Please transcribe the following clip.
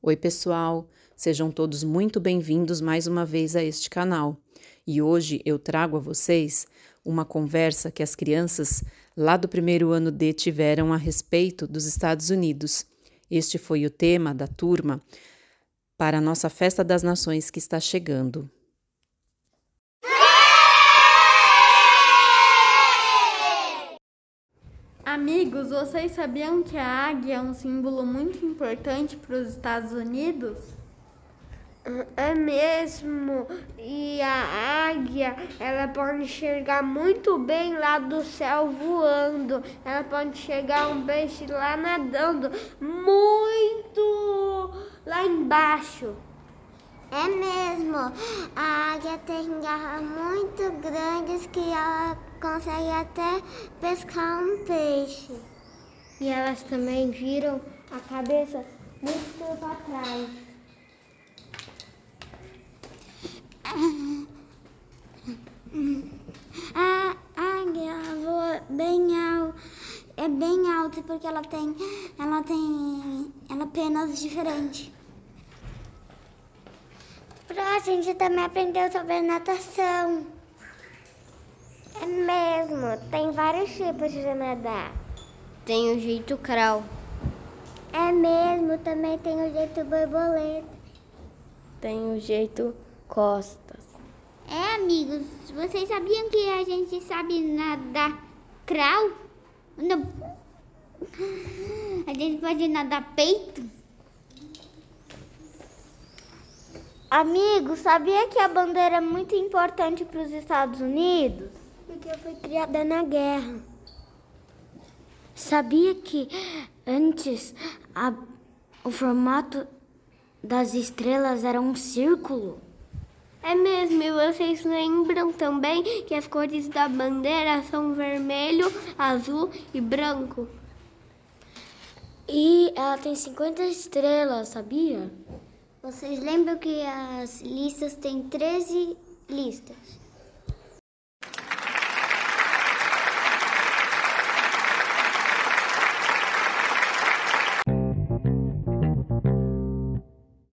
Oi, pessoal! Sejam todos muito bem-vindos mais uma vez a este canal. E hoje eu trago a vocês uma conversa que as crianças lá do primeiro ano D tiveram a respeito dos Estados Unidos. Este foi o tema da turma para a nossa Festa das Nações que está chegando. Amigos, vocês sabiam que a águia é um símbolo muito importante para os Estados Unidos? É mesmo. E a águia, ela pode enxergar muito bem lá do céu voando. Ela pode enxergar um peixe lá nadando muito lá embaixo. É mesmo. A águia tem garras muito grandes que ela consegue até pescar um peixe. E elas também viram a cabeça muito para trás. A águia voa bem alto, é bem alta porque ela tem, ela tem, ela penas diferentes. A gente também aprendeu sobre natação. É mesmo, tem vários tipos de nadar. Tem o jeito crawl. É mesmo, também tem o jeito borboleta. Tem o jeito costas. É, amigos, vocês sabiam que a gente sabe nadar crawl? Não. A gente pode nadar peito? Amigo, sabia que a bandeira é muito importante para os Estados Unidos? Porque foi criada na guerra. Sabia que antes a, o formato das estrelas era um círculo? É mesmo, e vocês lembram também que as cores da bandeira são vermelho, azul e branco? E ela tem 50 estrelas, sabia? Vocês lembram que as listas têm 13 listas?